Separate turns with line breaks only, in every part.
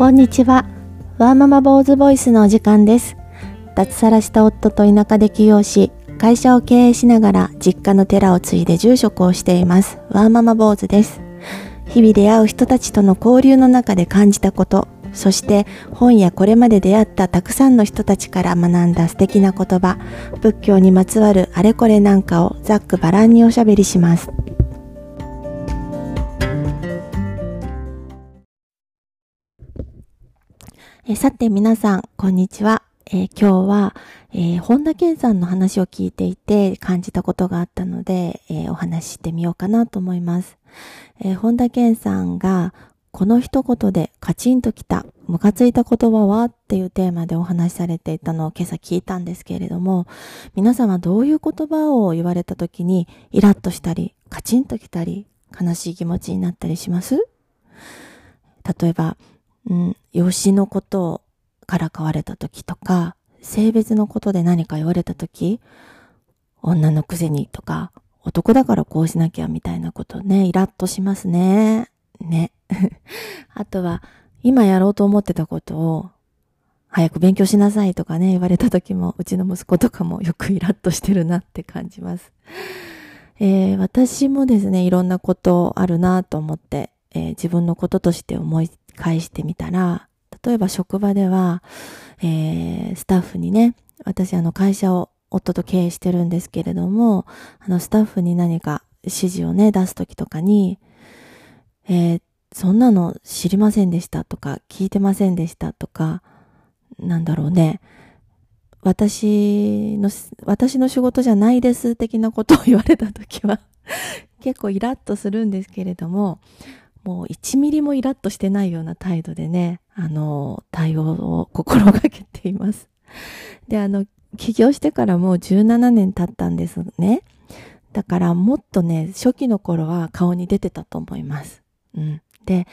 こんにちは。ワーママ坊主ボイスのお時間です。脱サラした夫と田舎で起業し、会社を経営しながら実家の寺を継いで住職をしています。ワーママ坊主です。日々出会う人たちとの交流の中で感じたこと、そして本やこれまで出会ったたくさんの人たちから学んだ素敵な言葉、仏教にまつわるあれこれなんかをざっくばらんにおしゃべりします。えさて皆さん、こんにちは。えー、今日は、えー、本田健さんの話を聞いていて感じたことがあったので、えー、お話ししてみようかなと思います。え本田健さんが、この一言でカチンときた、ムカついた言葉はっていうテーマでお話しされていたのを今朝聞いたんですけれども、皆さんはどういう言葉を言われた時にイラッとしたり、カチンときたり、悲しい気持ちになったりします？例えば、うん、養子のことからかわれた時とか、性別のことで何か言われた時、女のくせにとか、男だからこうしなきゃみたいなことね、イラッとしますね。ね。あとは、今やろうと思ってたことを、早く勉強しなさいとかね、言われた時も、うちの息子とかもよくイラッとしてるなって感じます。えー、私もですね、いろんなことあるなと思って、えー、自分のこととして思い返してみたら、例えば職場では、えー、スタッフにね、私あの会社を夫と経営してるんですけれども、あのスタッフに何か指示をね、出すときとかに、えー、そんなの知りませんでしたとか、聞いてませんでしたとか、なんだろうね。私の、私の仕事じゃないです的なことを言われたときは結構イラッとするんですけれども、もう1ミリもイラッとしてないような態度でね、あの、対応を心がけています。で、あの、起業してからもう17年経ったんですね。だからもっとね、初期の頃は顔に出てたと思います。うん。で、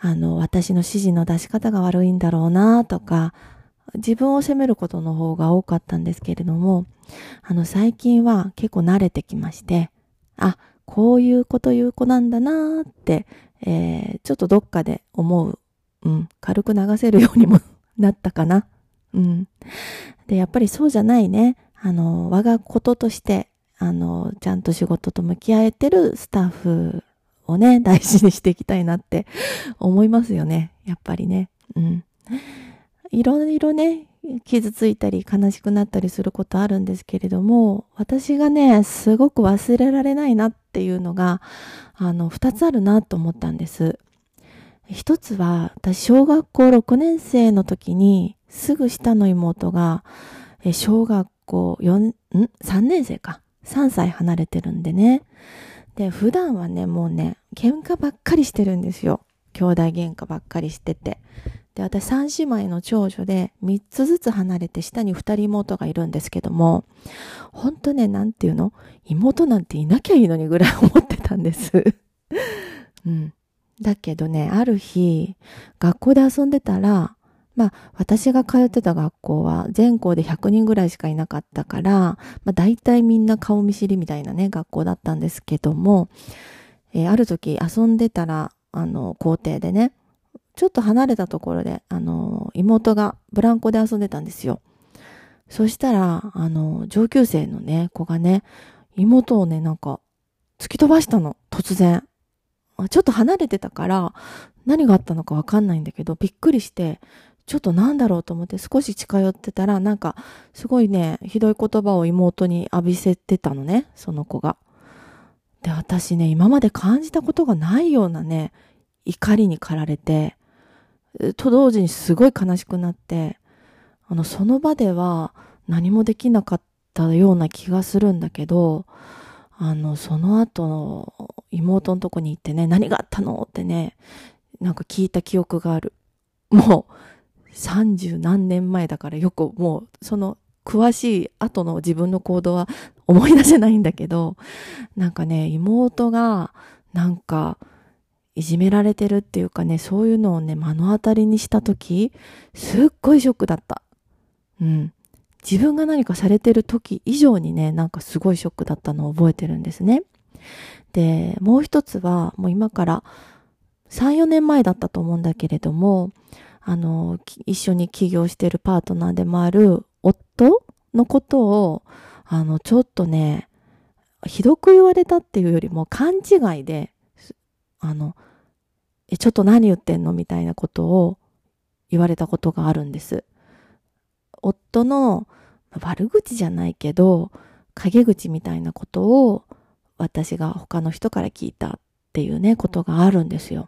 あの、私の指示の出し方が悪いんだろうなとか、自分を責めることの方が多かったんですけれども、あの、最近は結構慣れてきまして、あ、こういうこと言う子なんだなーって、えー、ちょっとどっかで思う、うん、軽く流せるようにもなったかな。うん。で、やっぱりそうじゃないね。あの、我がこととして、あの、ちゃんと仕事と向き合えてるスタッフをね、大事にしていきたいなって思いますよね。やっぱりね。うん。いろいろね、傷ついたり悲しくなったりすることあるんですけれども、私がね、すごく忘れられないなっていうのが、あの、二つあるなと思ったんです。一つは、私、小学校6年生の時に、すぐ下の妹が、小学校4、ん ?3 年生か。3歳離れてるんでね。で、普段はね、もうね、喧嘩ばっかりしてるんですよ。兄弟喧嘩ばっかりしてて。で、私三姉妹の長女で三つずつ離れて下に二人妹がいるんですけども、ほんとね、なんていうの？妹なんていなきゃいいのにぐらい思ってたんです。うん。だけどね、ある日、学校で遊んでたら、まあ、私が通ってた学校は全校で100人ぐらいしかいなかったから、まあ、大体みんな顔見知りみたいなね、学校だったんですけども、えー、ある時遊んでたら、あの、校庭でね、ちょっと離れたところで、あの、妹がブランコで遊んでたんですよ。そしたら、あの、上級生のね、子がね、妹をね、なんか、突き飛ばしたの、突然。ちょっと離れてたから、何があったのかわかんないんだけど、びっくりして、ちょっとなんだろうと思って少し近寄ってたら、なんか、すごいね、ひどい言葉を妹に浴びせてたのね、その子が。で、私ね、今まで感じたことがないようなね、怒りに駆られて、と同時にすごい悲しくなって、あの、その場では何もできなかったような気がするんだけど、あの、その後の妹のとこに行ってね、何があったのってね、なんか聞いた記憶がある。もう、三十何年前だからよくもう、その詳しい後の自分の行動は思い出せないんだけど、なんかね、妹が、なんか、いじめられてるっていうかね、そういうのをね、目の当たりにした時、すっごいショックだった。うん。自分が何かされてる時以上にね、なんかすごいショックだったのを覚えてるんですね。で、もう一つは、もう今から3、4年前だったと思うんだけれども、あの、一緒に起業してるパートナーでもある夫のことを、あの、ちょっとね、ひどく言われたっていうよりも勘違いで、あの、え、ちょっと何言ってんの？みたいなことを言われたことがあるんです。夫の悪口じゃないけど、陰口みたいなことを私が他の人から聞いたっていうね、ことがあるんですよ。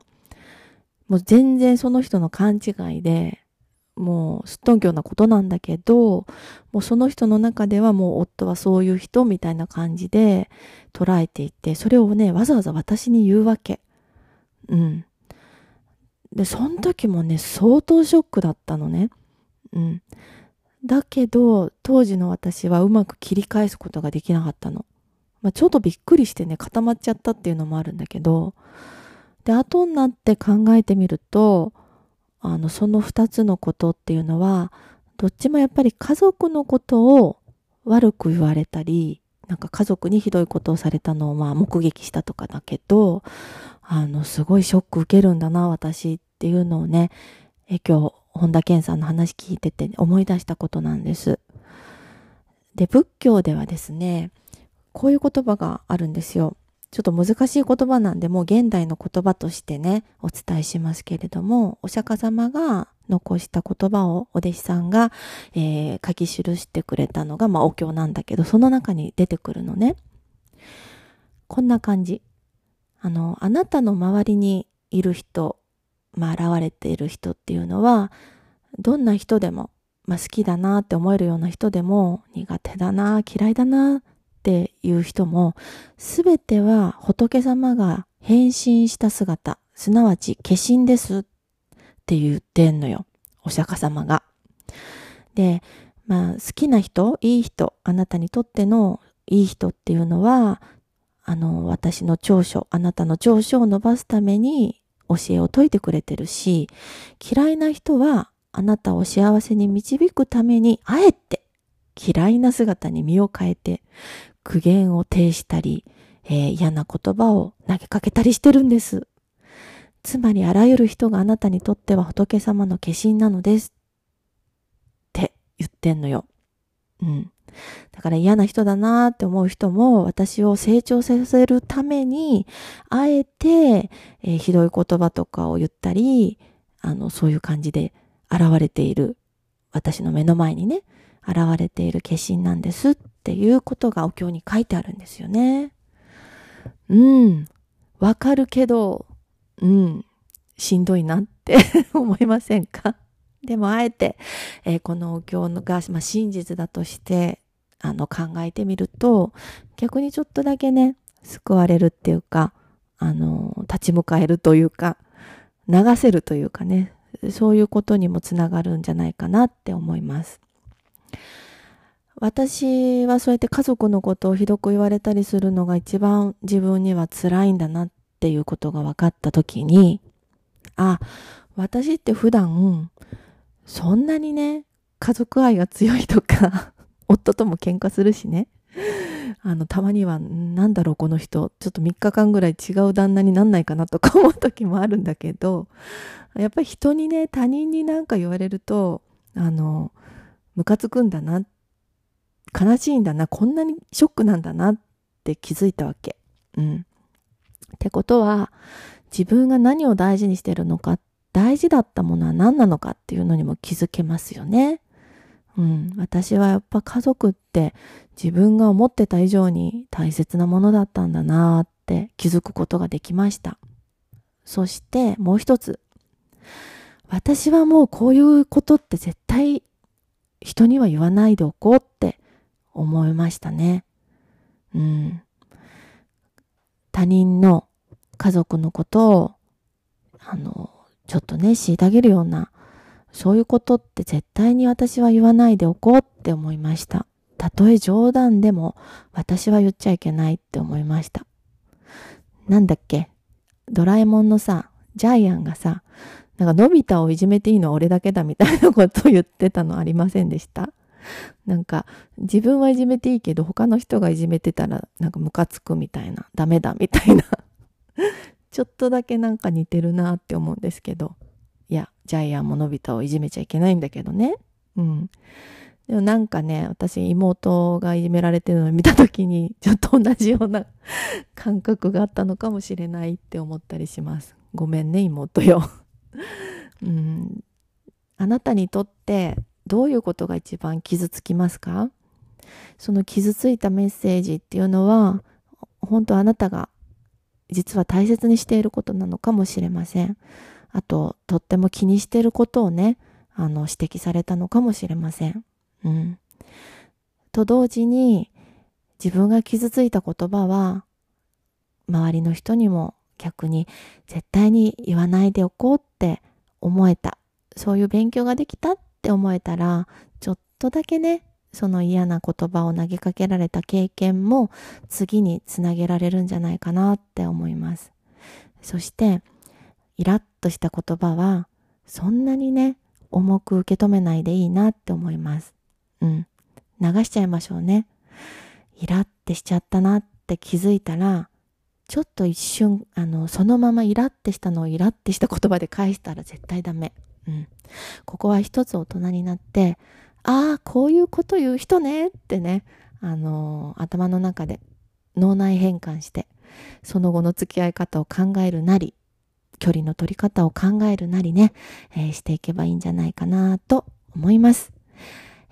もう全然その人の勘違いで、もうすっとんきょうなことなんだけど、もうその人の中ではもう夫はそういう人みたいな感じで捉えていて、それをね、わざわざ私に言うわけ。うん。で、その時もね、相当ショックだったのね。うん。だけど、当時の私はうまく切り返すことができなかったの。まあ、ちょっとびっくりしてね、固まっちゃったっていうのもあるんだけど、で、後になって考えてみると、あの、その二つのことっていうのは、どっちもやっぱり家族のことを悪く言われたり、なんか家族にひどいことをされたのをまあ目撃したとかだけど、あの、すごいショック受けるんだな、私っていうのをね、え今日、本田健さんの話聞いてて思い出したことなんです。で、仏教ではですね、こういう言葉があるんですよ。ちょっと難しい言葉なんで、もう現代の言葉としてね、お伝えしますけれども、お釈迦様が残した言葉をお弟子さんが、えー、書き記してくれたのが、まあお経なんだけど、その中に出てくるのね。こんな感じ。あの、あなたの周りにいる人、まあ現れている人っていうのは、どんな人でも、まあ好きだなって思えるような人でも、苦手だな、嫌いだなっていう人も、すべては仏様が変身した姿、すなわち化身ですって言ってんのよ。お釈迦様が。で、まあ好きな人、いい人、あなたにとってのいい人っていうのは、あの、私の長所、あなたの長所を伸ばすために教えを説いてくれてるし、嫌いな人はあなたを幸せに導くために、あえて嫌いな姿に身を変えて、苦言を呈したり、えー、嫌な言葉を投げかけたりしてるんです。つまりあらゆる人があなたにとっては仏様の化身なのです。って言ってんのよ。うん。だから嫌な人だなって思う人も私を成長させるために、あえて、えー、ひどい言葉とかを言ったり、あの、そういう感じで現れている。私の目の前にね、現れている化身なんですっていうことがお経に書いてあるんですよね。うん。わかるけど、うん。しんどいなって 思いませんか？でもあえて、えー、このお経が、まあ、真実だとして、あの考えてみると、逆にちょっとだけね、救われるっていうか、あの、立ち向かえるというか、流せるというかね、そういうことにもつながるんじゃないかなって思います。私はそうやって家族のことをひどく言われたりするのが一番自分には辛いんだなっていうことが分かった時に、あ、私って普段、そんなにね、家族愛が強いとか 夫とも喧嘩するしね。あの、たまには、なんだろう、この人、ちょっと3日間ぐらい違う旦那になんないかなとか思う時もあるんだけど、やっぱり人にね、他人になんか言われると、あの、ムカつくんだな、悲しいんだな、こんなにショックなんだなって気づいたわけ。うん。ってことは、自分が何を大事にしてるのか、大事だったものは何なのかっていうのにも気づけますよね。うん、私はやっぱ家族って自分が思ってた以上に大切なものだったんだなって気づくことができました。そしてもう一つ。私はもうこういうことって絶対人には言わないでおこうって思いましたね。うん。他人の家族のことを、あの、ちょっとね、虐げるようなそういうことって絶対に私は言わないでおこうって思いました。たとえ冗談でも私は言っちゃいけないって思いました。なんだっけ？ドラえもんのさ、ジャイアンがさ、なんかのび太をいじめていいのは俺だけだみたいなことを言ってたのありませんでした？なんか自分はいじめていいけど他の人がいじめてたらなんかムカつくみたいな、ダメだみたいなちょっとだけなんか似てるなって思うんですけど。いや、ジャイアンものび太をいじめちゃいけないんだけどね。うん。でもなんかね、私妹がいじめられてるのを見た時に、ちょっと同じような感覚があったのかもしれないって思ったりします。ごめんね、妹よ。うん。あなたにとってどういうことが一番傷つきますか？その傷ついたメッセージっていうのは、本当あなたが実は大切にしていることなのかもしれません。あと、とっても気にしていることをね、あの、指摘されたのかもしれません。うん。と同時に、自分が傷ついた言葉は、周りの人にも逆に絶対に言わないでおこうって思えた。そういう勉強ができたって思えたら、ちょっとだけね、その嫌な言葉を投げかけられた経験も次につなげられるんじゃないかなって思います。そして、イラッとした言葉は、そんなにね、重く受け止めないでいいなって思います。うん。流しちゃいましょうね。イラってしちゃったなって気づいたら、ちょっと一瞬、あの、そのままイラってしたのをイラってした言葉で返したら絶対ダメ。うん。ここは一つ大人になって、ああ、こういうこと言う人ねってね、あのー、頭の中で脳内変換して、その後の付き合い方を考えるなり、距離の取り方を考えるなりね、えー、していけばいいんじゃないかなと思います。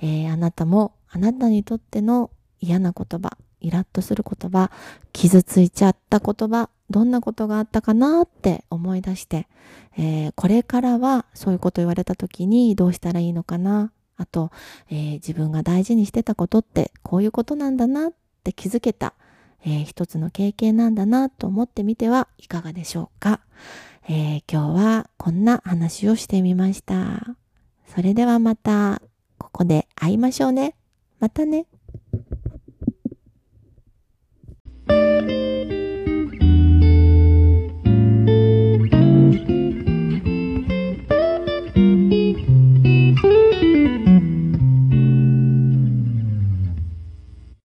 えー、あなたもあなたにとっての嫌な言葉、イラッとする言葉、傷ついちゃった言葉、どんなことがあったかなって思い出して、えー、これからはそういうこと言われた時にどうしたらいいのかなあと、えー、自分が大事にしてたことってこういうことなんだなって気づけた、えー、一つの経験なんだなと思ってみてはいかがでしょうか、えー、今日はこんな話をしてみました。それではまたここで会いましょうね。またね。